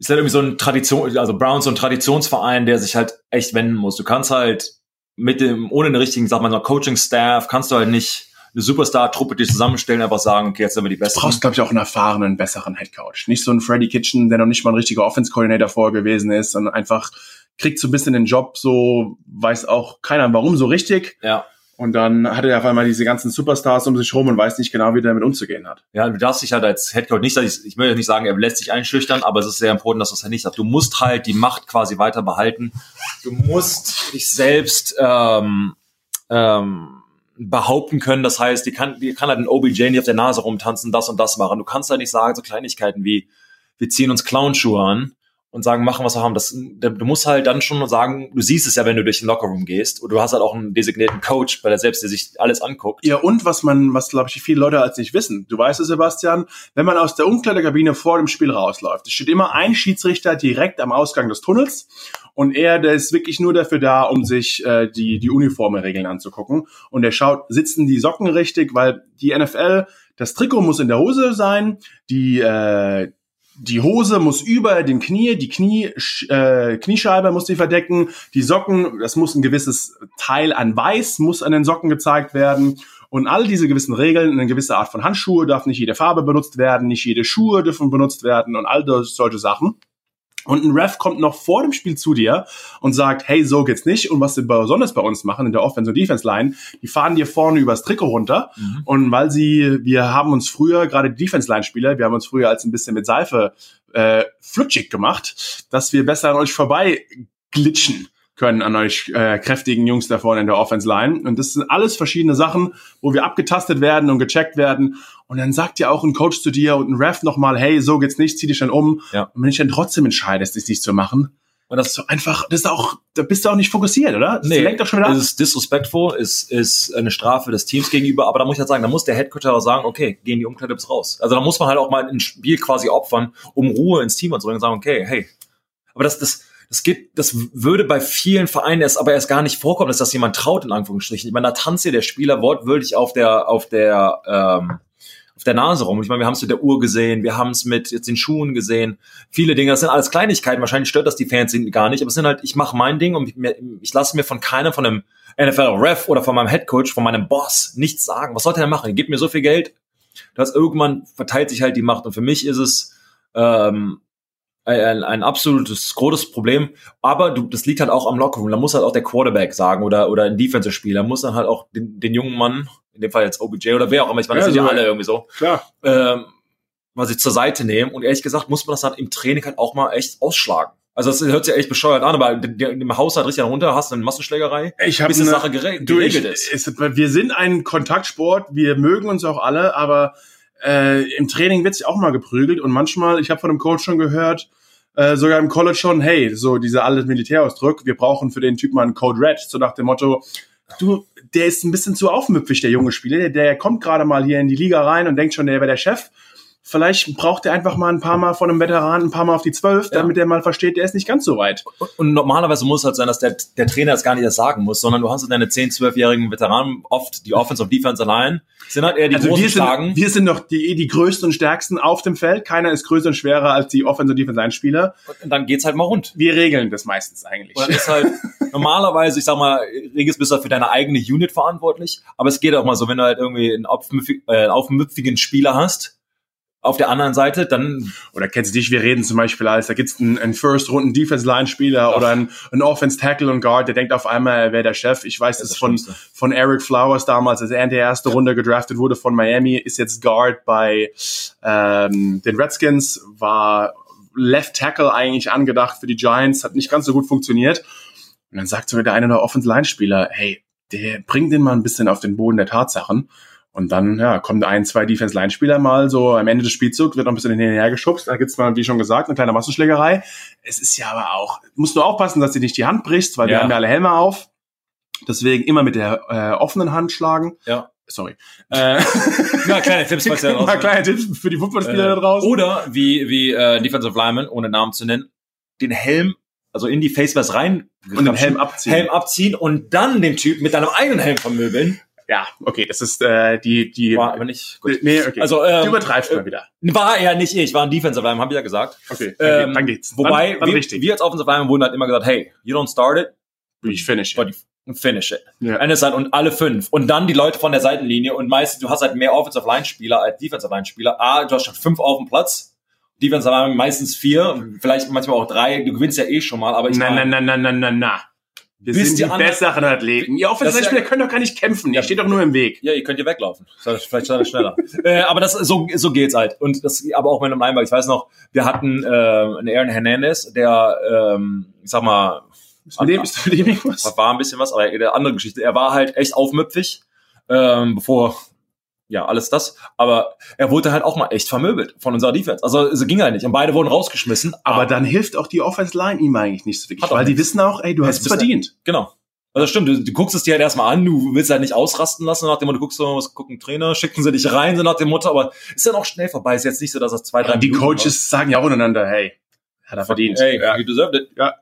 ist halt irgendwie so ein Tradition, also Browns so ein Traditionsverein, der sich halt echt wenden muss. Du kannst halt mit dem, ohne den richtigen, sag mal, Coaching-Staff, kannst du halt nicht eine Superstar-Truppe die zusammenstellen, einfach sagen, okay, jetzt sind wir die Besten. Du brauchst, glaube ich, auch einen erfahrenen, besseren Headcoach. Nicht so ein Freddy Kitchen, der noch nicht mal ein richtiger Offense-Coordinator vorher gewesen ist, sondern einfach kriegt so ein bisschen den Job, so weiß auch keiner warum so richtig. Ja. Und dann hat er auf einmal diese ganzen Superstars um sich rum und weiß nicht genau, wie der damit umzugehen hat. Ja, du darfst dich halt als Headcoach nicht, ich, ich will nicht sagen, er lässt sich einschüchtern, aber es ist sehr important, dass du es halt nicht sagst. Du musst halt die Macht quasi weiter behalten. Du musst dich selbst ähm, ähm, behaupten können. Das heißt, die kann, die kann halt ein OBJ nicht auf der Nase rumtanzen, das und das machen. Du kannst halt nicht sagen, so Kleinigkeiten wie, wir ziehen uns Clownschuhe an und sagen, machen, was wir haben. Das, du musst halt dann schon sagen, du siehst es ja, wenn du durch den Lockerroom gehst. Und du hast halt auch einen designierten Coach, weil er selbst der sich alles anguckt. Ja, und was man, was glaube ich viele Leute als nicht wissen. Du weißt es, Sebastian, wenn man aus der Umkleidekabine vor dem Spiel rausläuft, es steht immer ein Schiedsrichter direkt am Ausgang des Tunnels. Und er, der ist wirklich nur dafür da, um sich äh, die, die Uniformenregeln anzugucken. Und er schaut, sitzen die Socken richtig, weil die NFL, das Trikot muss in der Hose sein, die, äh, die Hose muss über den Knie, die Knie, äh, Kniescheibe muss sie verdecken, die Socken, das muss ein gewisses Teil an Weiß, muss an den Socken gezeigt werden. Und all diese gewissen Regeln, eine gewisse Art von Handschuhe darf nicht jede Farbe benutzt werden, nicht jede Schuhe dürfen benutzt werden und all solche Sachen. Und ein Ref kommt noch vor dem Spiel zu dir und sagt, hey, so geht's nicht. Und was sie besonders bei uns machen in der Offense- und Defense-Line, die fahren dir vorne übers Trikot runter. Mhm. Und weil sie, wir haben uns früher, gerade die Defense-Line-Spieler, wir haben uns früher als ein bisschen mit Seife äh, flutschig gemacht, dass wir besser an euch vorbei glitschen können an euch äh, kräftigen Jungs da vorne in der Offense Line. Und das sind alles verschiedene Sachen, wo wir abgetastet werden und gecheckt werden. Und dann sagt ja auch ein Coach zu dir und ein Ref nochmal, hey, so geht's nicht, zieh dich dann um. Ja. Und wenn ich dann trotzdem entscheidest, es nicht zu machen, und das ist so einfach, das ist auch, da bist du auch nicht fokussiert, oder? Das nee, lenkt doch schon wieder ab. Das ist disrespectful, ist, ist eine Strafe des Teams gegenüber, aber da muss ich halt sagen, da muss der Headcoach auch sagen, okay, gehen die Umkleide bis raus. Also da muss man halt auch mal ein Spiel quasi opfern, um Ruhe ins Team anzubringen und sagen, okay, hey. Aber das, das, das geht, das würde bei vielen Vereinen erst aber erst gar nicht vorkommen, dass das jemand traut, in Anführungsstrichen. Ich meine, da tanzt ja der Spieler wortwörtlich auf der, auf der, ähm, auf der Nase rum. Ich meine, wir haben es mit der Uhr gesehen, wir haben es mit jetzt den Schuhen gesehen. Viele Dinge, das sind alles Kleinigkeiten. Wahrscheinlich stört das die Fans gar nicht, aber es sind halt, ich mache mein Ding und ich, ich lasse mir von keinem von einem NFL-Ref oder von meinem Headcoach, von meinem Boss nichts sagen. Was sollte er machen? Gib mir so viel Geld, dass irgendwann verteilt sich halt die Macht. Und für mich ist es ähm, ein, ein absolutes großes Problem. Aber du, das liegt halt auch am Lockerroom. Da muss halt auch der Quarterback sagen oder, oder ein Defensive-Spieler muss dann halt auch den, den jungen Mann, in dem Fall jetzt OBJ oder wer auch immer, ich meine, das sind ja alle irgendwie so, Klar. ähm, mal sich zur Seite nehmen. Und ehrlich gesagt muss man das dann im Training halt auch mal echt ausschlagen. Also das hört sich echt bescheuert an, aber im Haushalt richtig runter hast du eine Massenschlägerei, Ich habe bis die eine, Sache gere du, ich, geregelt ist. ist. Wir sind ein Kontaktsport, wir mögen uns auch alle, aber äh, im Training wird sich auch mal geprügelt und manchmal, ich habe von einem Coach schon gehört, äh, sogar im College schon, hey, so dieser alte Militärausdruck, wir brauchen für den Typ mal einen Code Red, so nach dem Motto, du, der ist ein bisschen zu aufmüpfig, der junge Spieler, der, der kommt gerade mal hier in die Liga rein und denkt schon, der wäre der Chef. Vielleicht braucht er einfach mal ein paar Mal von einem Veteran ein paar Mal auf die Zwölf, Ja. damit er mal versteht, der ist nicht ganz so weit. Und, und normalerweise muss es halt sein, dass der, der Trainer es gar nicht erst sagen muss, sondern du hast halt deine 10-, 12-jährigen Veteranen, oft die Offense und Defense allein, sind halt eher die Also großen wir Starken. sind, wir sind doch die, die größten und stärksten auf dem Feld. Keiner ist größer und schwerer als die Offense- und Defense-Spieler. Und dann geht's halt mal rund. Wir regeln das meistens eigentlich. Und dann ist halt normalerweise, ich sag mal, Regis bist du halt für deine eigene Unit verantwortlich, aber es geht auch mal so, wenn du halt irgendwie einen, äh, einen aufmüpfigen Spieler hast, auf der anderen Seite, dann Oder kennst du dich, wir reden zum Beispiel als, da gibt's einen, einen First-Runden-Defense-Line-Spieler oder einen, einen Offense-Tackle und Guard, der denkt auf einmal, er wäre der Chef. Ich weiß Das das von, Schlimmste. von Eric Flowers damals, als er in der ersten Runde gedraftet wurde von Miami, ist jetzt Guard bei ähm, den Redskins, war Left Tackle eigentlich angedacht für die Giants, hat nicht ganz so gut funktioniert. Und dann sagt sogar der eine der Offense-Line-Spieler, hey, der bringt den mal ein bisschen auf den Boden der Tatsachen. Und dann ja, kommen ein, zwei Defense-Line-Spieler mal so am Ende des Spielzugs, wird noch ein bisschen hin und her geschubst. Da gibt's mal, wie schon gesagt, eine kleine Massenschlägerei. Es ist ja aber auch, musst du aufpassen, dass du nicht die Hand brichst, weil wir Ja. haben ja alle Helme auf. Deswegen immer mit der äh, offenen Hand schlagen. Ja. Sorry. Äh, Ja, kleine Tipps, falls ihr da draußen- kleine Tipps für die Footballspieler Äh, da draußen. Oder wie, wie äh, Defensive Lineman, ohne Namen zu nennen, den Helm, also in die Facemask rein und den Helm abziehen. Helm abziehen und dann den Typ mit deinem eigenen Helm vermöbeln. Ja, okay, das ist äh, die, die. War aber nicht gut. Nee, okay. Also, ähm, du übertreibst mal wieder. War er nicht ich, war ein Defensive Lineman, hab ich ja gesagt. Okay, dann, Ähm, dann geht's. Wobei, dann, dann wir, richtig. wir als Offensive Lineman wurden halt immer gesagt, hey, you don't start it, ich finish. you finish it. Ja. Eine Seite und alle fünf. Und dann die Leute von der Seitenlinie und meistens, du hast halt mehr Offensive Line Spieler als Defensive Line Spieler. A, du hast schon fünf auf dem Platz. Defensive Line meistens vier, vielleicht manchmal auch drei. Du gewinnst ja eh schon mal, aber ich meine, na, na, na, na, na, na. Wir sind die andere- besseren Athleten. Ihr ist ja- können doch gar nicht kämpfen. Ihr Ja. steht doch nur im Weg. Ja, ihr könnt hier weglaufen. Vielleicht schneller. äh, aber das so so geht's halt. Und das aber auch mit einem Linebacker. Ich weiß noch, wir hatten äh, einen Aaron Hernandez, der ähm, ich sag mal Ist mit dem, ist mit dem irgendwas? war ein bisschen was, aber eine andere Geschichte. Er war halt echt aufmüpfig, ähm, bevor ja alles das. Aber er wurde halt auch mal echt vermöbelt von unserer Defense. Also es ging halt nicht. Und beide wurden rausgeschmissen. Aber dann hilft auch die Offense-Line ihm eigentlich nicht so wirklich. Weil die wissen auch, ey, du hast es verdient. Genau. Also stimmt, du, du guckst es dir halt erstmal an, du willst halt nicht ausrasten lassen, nach dem Motto, du guckst was gucken Trainer, schicken sie dich rein, so nach dem Motto, aber ist dann auch schnell vorbei. Ist jetzt nicht so, dass das zwei, drei die Minuten Coaches sagen ja auch untereinander, hey, hat er verdient. Hey, ja. you deserved it. Ja.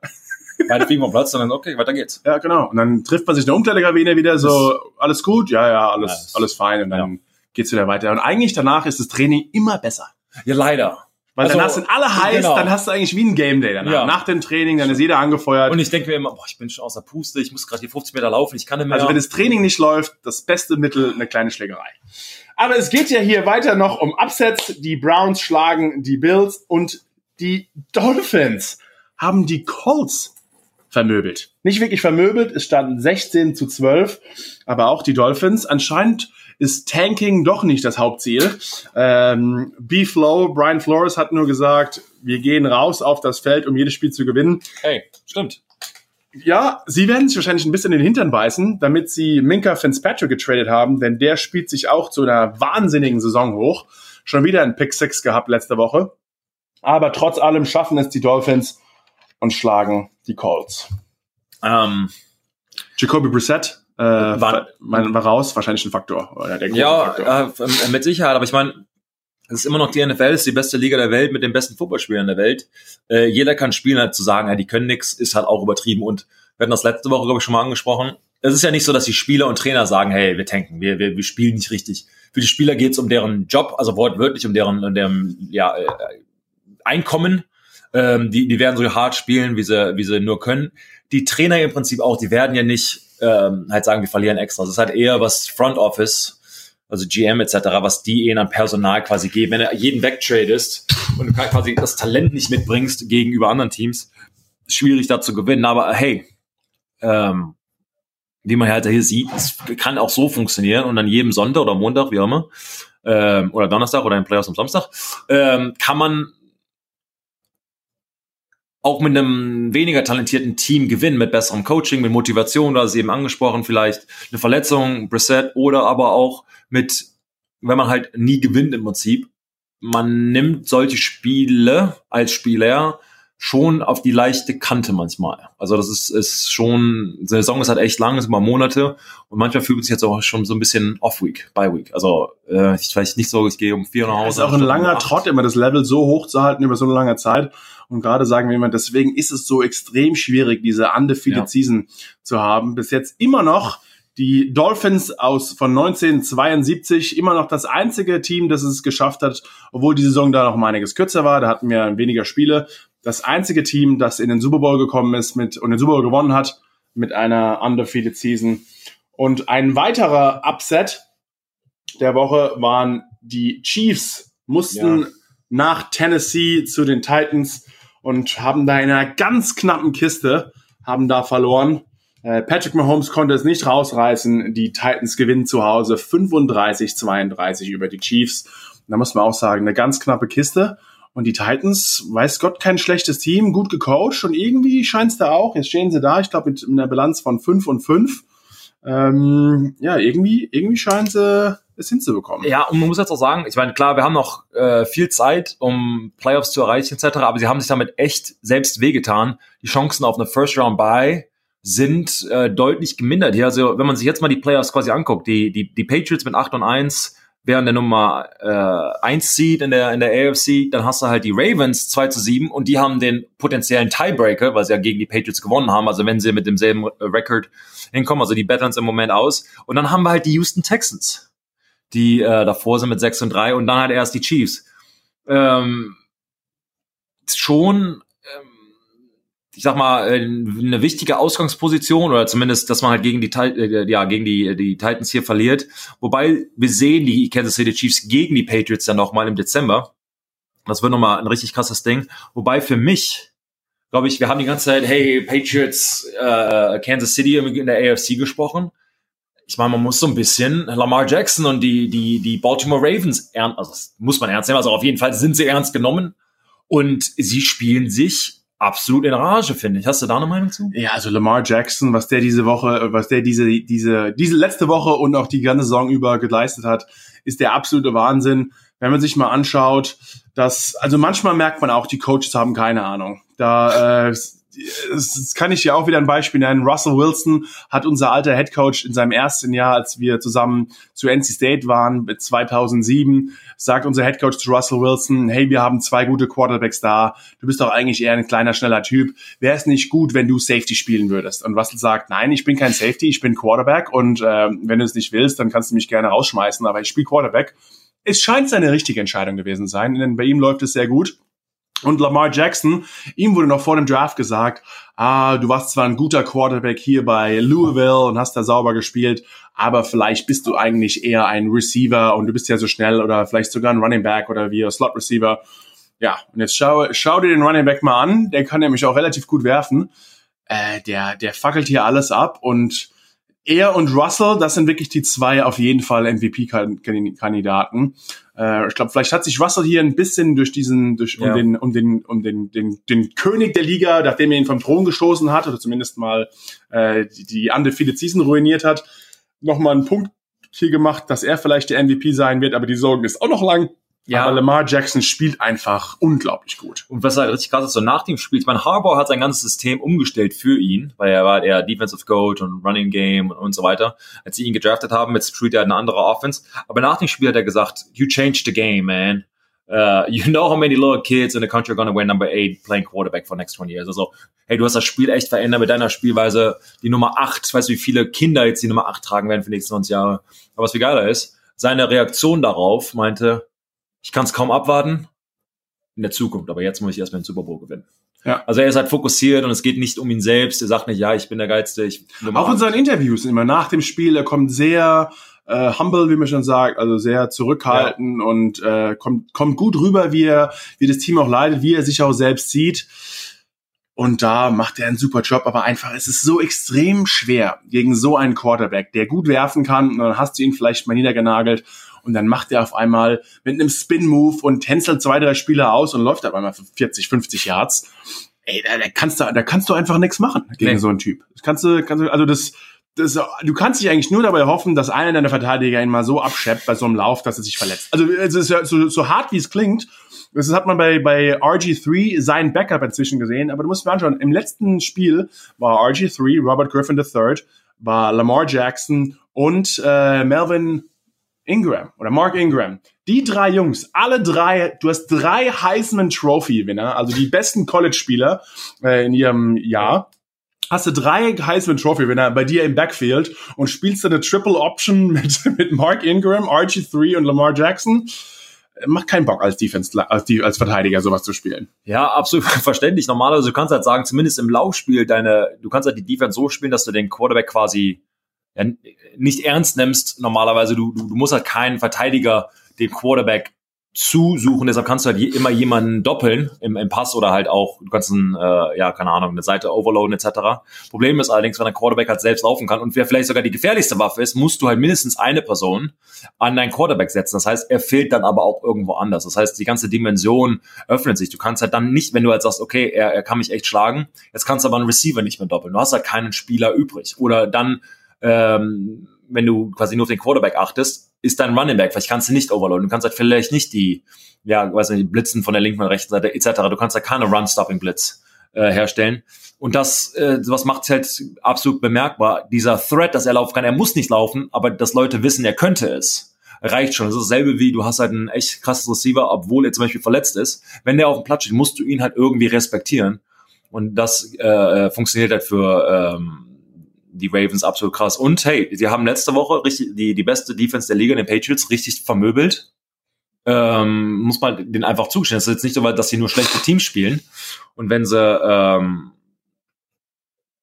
Beide fliegen vom Platz und dann, okay, weiter geht's. ja, genau. Und dann trifft man sich in der Umkleidekabine wieder so, alles gut? Ja, ja, alles, Ja, alles fein. Und dann geht's wieder weiter. Und eigentlich danach ist das Training immer besser. Ja, leider. Weil Also, danach sind alle heiß, genau. dann hast du eigentlich wie ein Game Day danach. Ja. Nach dem Training, dann ist jeder angefeuert. Und ich denke mir immer, boah, ich bin schon außer Puste, ich muss gerade hier 50 Meter laufen, ich kann nicht mehr. Also wenn das Training nicht läuft, das beste Mittel eine kleine Schlägerei. Aber es geht ja hier weiter noch um Upsets. Die Browns schlagen die Bills und die Dolphins haben die Colts vermöbelt. Nicht wirklich vermöbelt, es standen 16 zu 12, aber auch die Dolphins. Anscheinend ist Tanking doch nicht das Hauptziel. Ähm, B-Flow, Brian Flores hat nur gesagt, wir gehen raus auf das Feld, um jedes Spiel zu gewinnen. hey, stimmt. Ja, sie werden sich wahrscheinlich ein bisschen in den Hintern beißen, damit sie Minka Fitzpatrick getradet haben, denn der spielt sich auch zu einer wahnsinnigen Saison hoch. Schon wieder ein Pick 6 gehabt letzte Woche. Aber trotz allem schaffen es die Dolphins und schlagen die Colts. Ähm, Jacoby Brissett äh, War- war, war, raus, wahrscheinlich ein Faktor. Oder der große Faktor. ja, äh, mit Sicherheit, aber ich meine, es ist immer noch die NFL, es ist die beste Liga der Welt mit den besten Footballspielern der Welt. Äh, jeder kann spielen, halt zu sagen, ja, die können nix, ist halt auch übertrieben. Und wir hatten das letzte Woche, glaube ich, schon mal angesprochen. Es ist ja nicht so, dass die Spieler und Trainer sagen, hey, wir tanken, wir, wir, wir spielen nicht richtig. Für die Spieler geht es um deren Job, also wortwörtlich um deren, um deren ja, äh, Einkommen. Ähm, die, die werden so hart spielen, wie sie, wie sie nur können. Die Trainer im Prinzip auch, die werden ja nicht ähm, halt sagen, wir verlieren extra. Das ist halt eher was Front Office, also GM etc., was die ihnen an Personal quasi geben. Wenn du jeden wegtradest und du quasi das Talent nicht mitbringst gegenüber anderen Teams, schwierig da zu gewinnen. Aber hey, ähm, wie man halt hier sieht, es kann auch so funktionieren und an jedem Sonntag oder Montag, wie auch immer, ähm, oder Donnerstag oder in Playoffs am Samstag, ähm, kann man auch mit einem weniger talentierten Team gewinnen, mit besserem Coaching, mit Motivation, da ist eben angesprochen, vielleicht eine Verletzung, Brissett oder aber auch mit, wenn man halt nie gewinnt im Prinzip, man nimmt solche Spiele als Spieler schon auf die leichte Kante manchmal. Also das ist, ist schon, die Saison ist halt echt lang, ist immer Monate und manchmal fühlt man sich jetzt auch schon so ein bisschen Off-Week, By-Week. Also äh, ich weiß nicht so, ich gehe um vier nach Hause. Es ist auch ein langer Trott, immer das Level so hoch zu halten über so eine lange Zeit. Und gerade sagen wir immer, deswegen ist es so extrem schwierig, diese undefeated ja. Season zu haben. Bis jetzt immer noch die Dolphins aus von 1972 immer noch das einzige Team, das es geschafft hat, obwohl die Saison da noch um einiges kürzer war. Da hatten wir weniger Spiele das einzige Team, das in den Super Bowl gekommen ist mit und den Super Bowl gewonnen hat mit einer undefeated Season. Und ein weiterer Upset der Woche waren die Chiefs, mussten ja. nach Tennessee zu den Titans und haben da in einer ganz knappen Kiste, haben da verloren. Äh, Patrick Mahomes konnte es nicht rausreißen. Die Titans gewinnen zu Hause 35-32 über die Chiefs. Da muss man auch sagen, eine ganz knappe Kiste. Und die Titans, weiß Gott, kein schlechtes Team, gut gecoacht und irgendwie scheint es da auch. Jetzt stehen sie da, ich glaube, mit einer Bilanz von 5 und 5. Ähm, ja, irgendwie, irgendwie scheinen sie es hinzubekommen. Ja, und man muss jetzt auch sagen, ich meine, klar, wir haben noch äh, viel Zeit, um Playoffs zu erreichen, etc., aber sie haben sich damit echt selbst wehgetan. Die Chancen auf eine First Round Bye sind äh, deutlich gemindert hier. Also, wenn man sich jetzt mal die Playoffs quasi anguckt, die, die, die Patriots mit 8 und 1, wären der Nummer äh, 1 Seed in der, in der AFC. Dann hast du halt die Ravens 2 zu 7 und die haben den potenziellen Tiebreaker, weil sie ja gegen die Patriots gewonnen haben. Also wenn sie mit demselben Record hinkommen, also die Battlers im Moment aus. Und dann haben wir halt die Houston Texans, die äh, davor sind mit 6 und 3 und dann halt erst die Chiefs. Ähm, schon ich sag mal, äh, eine wichtige Ausgangsposition oder zumindest, dass man halt gegen die, äh, ja, gegen die, die Titans hier verliert. Wobei wir sehen die Kansas City Chiefs gegen die Patriots dann nochmal im Dezember. Das wird nochmal ein richtig krasses Ding. Wobei für mich, glaube ich, wir haben die ganze Zeit, hey, Patriots, äh, Kansas City in der AFC gesprochen. Ich meine, man muss so ein bisschen Lamar Jackson und die, die, die Baltimore Ravens ernst, also muss man ernst nehmen, also auf jeden Fall sind sie ernst genommen und sie spielen sich absolut in Rage, finde ich. Hast du da eine Meinung zu? Ja, also Lamar Jackson, was der diese Woche, was der diese, diese, diese letzte Woche und auch die ganze Saison über geleistet hat, ist der absolute Wahnsinn. Wenn man sich mal anschaut, dass, also manchmal merkt man auch, die Coaches haben keine Ahnung. Da äh, das kann ich ja auch wieder ein Beispiel nennen. Russell Wilson hat unser alter Head Coach in seinem ersten Jahr, als wir zusammen zu NC State waren, 2007, sagt unser Head Coach zu Russell Wilson, hey, wir haben zwei gute Quarterbacks da. Du bist doch eigentlich eher ein kleiner, schneller Typ. Wäre es nicht gut, wenn du Safety spielen würdest? Und Russell sagt, nein, ich bin kein Safety, ich bin Quarterback und äh, wenn du es nicht willst, dann kannst du mich gerne rausschmeißen, aber ich spiele Quarterback. Es scheint seine richtige Entscheidung gewesen sein, denn bei ihm läuft es sehr gut. Und Lamar Jackson, ihm wurde noch vor dem Draft gesagt, ah, du warst zwar ein guter Quarterback hier bei Louisville und hast da sauber gespielt, aber vielleicht bist du eigentlich eher ein Receiver und du bist ja so schnell oder vielleicht sogar ein Running Back oder wie Slot Receiver. Ja, und jetzt schau, schau dir den Running Back mal an, der kann nämlich auch relativ gut werfen. Äh, der, der fackelt hier alles ab und er und Russell, das sind wirklich die zwei auf jeden Fall MVP-Kandidaten. Äh, ich glaube, vielleicht hat sich Russell hier ein bisschen durch diesen, durch ja. um den, um den, um den, den, den König der Liga, nachdem er ihn vom Thron gestoßen hat oder zumindest mal äh, die, die undefeated Season ruiniert hat, nochmal einen Punkt hier gemacht, dass er vielleicht der MVP sein wird, aber die Sorgen ist auch noch lang. Ja. Aber Lamar Jackson spielt einfach unglaublich gut. Und was halt richtig krass ist, so nach dem Spiel, ich meine, Harbour hat sein ganzes System umgestellt für ihn, weil er war der Defensive Coach und Running Game und so weiter. Als sie ihn gedraftet haben, jetzt spielt er eine andere Offense. Aber nach dem Spiel hat er gesagt, you changed the game, man. Uh, you know how many little kids in the country are gonna win number eight playing quarterback for next 20 years. Also, hey, du hast das Spiel echt verändert mit deiner Spielweise. Die Nummer acht, weißt du, wie viele Kinder jetzt die Nummer acht tragen werden für die nächsten 20 Jahre. Aber was viel geiler ist, seine Reaktion darauf meinte, ich kann es kaum abwarten in der Zukunft, aber jetzt muss ich erstmal den Super Bowl gewinnen. Ja. Also er ist halt fokussiert und es geht nicht um ihn selbst. Er sagt nicht, ja, ich bin der Geilste. Ich Auch in seinen Interviews immer nach dem Spiel, er kommt sehr äh, humble, wie man schon sagt, also sehr zurückhaltend ja. und äh, kommt, kommt gut rüber, wie er, wie das Team auch leidet, wie er sich auch selbst sieht. Und da macht er einen super Job, aber einfach, es ist so extrem schwer gegen so einen Quarterback, der gut werfen kann. Und dann hast du ihn vielleicht mal niedergenagelt und dann macht er auf einmal mit einem Spin-Move und tänzelt zwei, drei Spieler aus und läuft auf einmal für 40, 50 Yards. Ey, da, da kannst du, da kannst du einfach nichts machen gegen nee. so einen Typ. Das kannst du, kannst du, also das, das, du kannst dich eigentlich nur dabei hoffen, dass einer deiner Verteidiger ihn mal so abschleppt bei so einem Lauf, dass er sich verletzt. Also es ist ja so, so hart, wie es klingt. Das hat man bei, bei RG3 sein Backup inzwischen gesehen, aber du musst mir anschauen, im letzten Spiel war RG3, Robert Griffin III, war Lamar Jackson und äh, Melvin Ingram oder Mark Ingram. Die drei Jungs, alle drei, du hast drei Heisman Trophy Winner, also die besten College-Spieler äh, in ihrem Jahr hast du drei Heisman Trophy Winner bei dir im Backfield und spielst du eine Triple Option mit, mit Mark Ingram, RG3 und Lamar Jackson. Macht keinen Bock als Defense, als, als Verteidiger sowas zu spielen. Ja, absolut verständlich. Normalerweise, du kannst halt sagen, zumindest im Laufspiel deine, du kannst halt die Defense so spielen, dass du den Quarterback quasi ja, nicht ernst nimmst. Normalerweise, du, du, du musst halt keinen Verteidiger dem Quarterback zusuchen. Deshalb kannst du halt je, immer jemanden doppeln im, im Pass oder halt auch, du kannst ein, äh, ja, keine Ahnung, eine Seite overloaden etc. Problem ist allerdings, wenn ein Quarterback halt selbst laufen kann und wer vielleicht sogar die gefährlichste Waffe ist, musst du halt mindestens eine Person an deinen Quarterback setzen. Das heißt, er fehlt dann aber auch irgendwo anders. Das heißt, die ganze Dimension öffnet sich. Du kannst halt dann nicht, wenn du halt sagst, okay, er, er kann mich echt schlagen, jetzt kannst du aber einen Receiver nicht mehr doppeln. Du hast halt keinen Spieler übrig. Oder dann, ähm, wenn du quasi nur auf den Quarterback achtest, ist dein Running Back. Vielleicht kannst du nicht overloaden. Du kannst halt vielleicht nicht die, ja, weiß nicht, Blitzen von der linken und rechten Seite etc. Du kannst halt keine Run-Stopping-Blitz äh, herstellen. Und das, äh, was macht halt absolut bemerkbar. Dieser Threat, dass er laufen kann, er muss nicht laufen, aber dass Leute wissen, er könnte es reicht schon. Das ist dasselbe wie, du hast halt ein echt krasses Receiver, obwohl er zum Beispiel verletzt ist. Wenn der auf dem Platz steht, musst du ihn halt irgendwie respektieren. Und das äh, äh funktioniert halt für ähm, die Ravens absolut krass. Und hey, sie haben letzte Woche richtig die, die beste Defense der Liga, den Patriots, richtig vermöbelt. Ähm, muss man den einfach zugestehen. Es ist jetzt nicht so weit, dass sie nur schlechte Teams spielen. Und wenn sie ähm,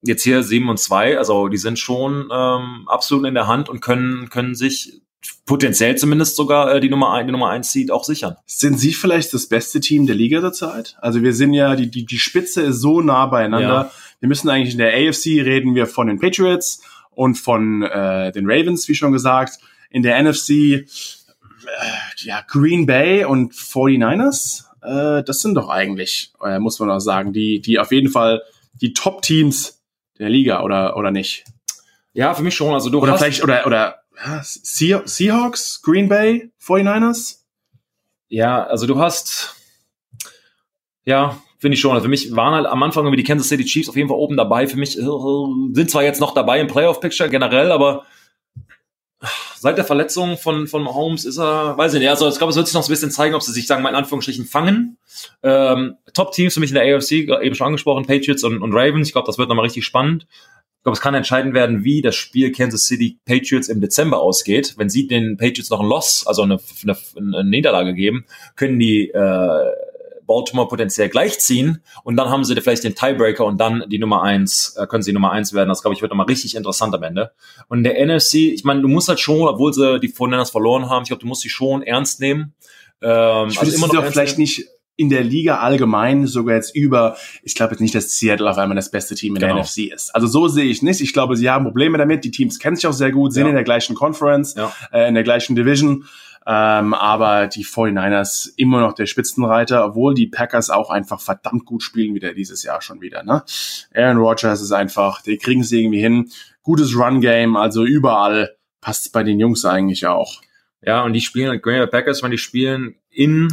jetzt hier 7 und 2, also die sind schon ähm, absolut in der Hand und können, können sich potenziell zumindest sogar äh, die Nummer 1, die Nummer 1 Seed auch sichern. Sind Sie vielleicht das beste Team der Liga zurzeit? Also wir sind ja, die, die, die Spitze ist so nah beieinander. Ja. Wir müssen eigentlich in der AFC reden wir von den Patriots und von äh, den Ravens, wie schon gesagt. In der NFC äh, ja, Green Bay und 49ers. Äh, das sind doch eigentlich, äh, muss man auch sagen, die, die auf jeden Fall die Top-Teams der Liga, oder, oder nicht? Ja, für mich schon. Also du oder hast vielleicht, oder, oder ja, Seahawks, Green Bay, 49ers? Ja, also du hast, ja, finde ich schon. Also für mich waren halt am Anfang irgendwie die Kansas City Chiefs auf jeden Fall oben dabei. Für mich äh, sind zwar jetzt noch dabei im Playoff-Picture generell, aber seit der Verletzung von, von Holmes ist er, weiß ich nicht, also ich glaube, es wird sich noch ein bisschen zeigen, ob sie sich, sagen wir in Anführungsstrichen, fangen. Ähm, Top-Teams für mich in der AFC, eben schon angesprochen, Patriots und, und Ravens. Ich glaube, das wird nochmal richtig spannend glaube, es kann entscheidend werden, wie das Spiel Kansas City Patriots im Dezember ausgeht. Wenn sie den Patriots noch ein Loss, also eine, eine, eine Niederlage geben, können die äh, Baltimore potenziell gleichziehen und dann haben sie vielleicht den Tiebreaker und dann die Nummer eins, äh, können sie die Nummer eins werden. Das glaube ich wird nochmal richtig interessant am Ende. Und der NFC, ich meine, du musst halt schon, obwohl sie die Vornenners verloren haben, ich glaube, du musst sie schon ernst nehmen. Ähm, ich also immer noch vielleicht nehmen. nicht in der Liga allgemein sogar jetzt über, ich glaube jetzt nicht, dass Seattle auf einmal das beste Team in genau. der NFC ist. Also so sehe ich nicht. Ich glaube, sie haben Probleme damit. Die Teams kennen sich auch sehr gut, sind ja. in der gleichen Conference, ja. äh, in der gleichen Division. Ähm, aber die 49ers immer noch der Spitzenreiter, obwohl die Packers auch einfach verdammt gut spielen wieder dieses Jahr schon wieder. Ne? Aaron Rodgers ist einfach, die kriegen es irgendwie hin. Gutes Run-Game, also überall passt es bei den Jungs eigentlich auch. Ja, und die spielen, Green Bay Packers, wenn die spielen in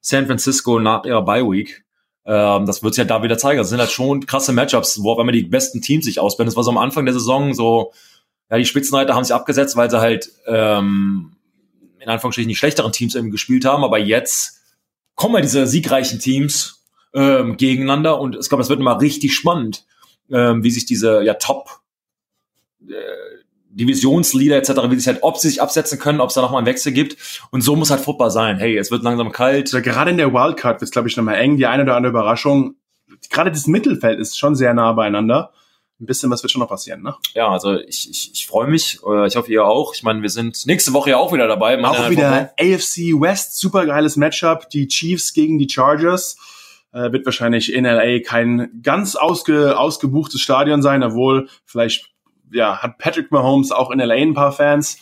San Francisco nach ihrer Bye Week. Ähm, das wird sich ja da wieder zeigen. Das sind halt schon krasse Matchups, wo auf einmal die besten Teams sich ausbilden. Das war so am Anfang der Saison so, ja, die Spitzenreiter haben sich abgesetzt, weil sie halt ähm, in Anführungsstrichen die schlechteren Teams eben gespielt haben. Aber jetzt kommen ja diese siegreichen Teams ähm, gegeneinander und ich glaube, das wird immer richtig spannend, ähm, wie sich diese ja Top äh, Divisionsleader etc., wie sich halt, ob sie sich absetzen können, ob es da nochmal einen Wechsel gibt. Und so muss halt Football sein. Hey, es wird langsam kalt. Also gerade in der Wildcard wird es, glaube ich, nochmal eng. Die eine oder andere Überraschung. Gerade das Mittelfeld ist schon sehr nah beieinander. Ein bisschen was wird schon noch passieren, ne? Ja, also ich, ich, ich freue mich. Äh, Ich hoffe, ihr auch. Ich meine, wir sind nächste Woche ja auch wieder dabei. Auch wieder AFC West, super geiles Matchup. Die Chiefs gegen die Chargers. Äh, wird wahrscheinlich in LA kein ganz ausge, ausgebuchtes Stadion sein, obwohl vielleicht ja, hat Patrick Mahomes auch in LA ein paar Fans.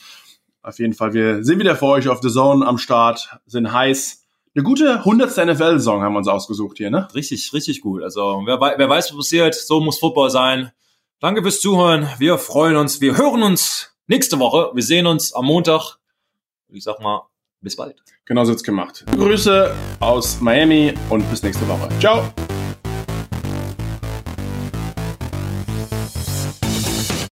Auf jeden Fall, wir sind wieder für euch auf The Zone am Start, sind heiß. Eine gute 100. NFL-Saison haben wir uns ausgesucht hier, ne? Richtig, richtig gut. Also wer, wer weiß, was passiert, so muss Football sein. Danke fürs Zuhören. Wir freuen uns. Wir hören uns nächste Woche. Wir sehen uns am Montag. Ich sag mal, bis bald. Genau so wird's gemacht. Grüße aus Miami und bis nächste Woche. Ciao!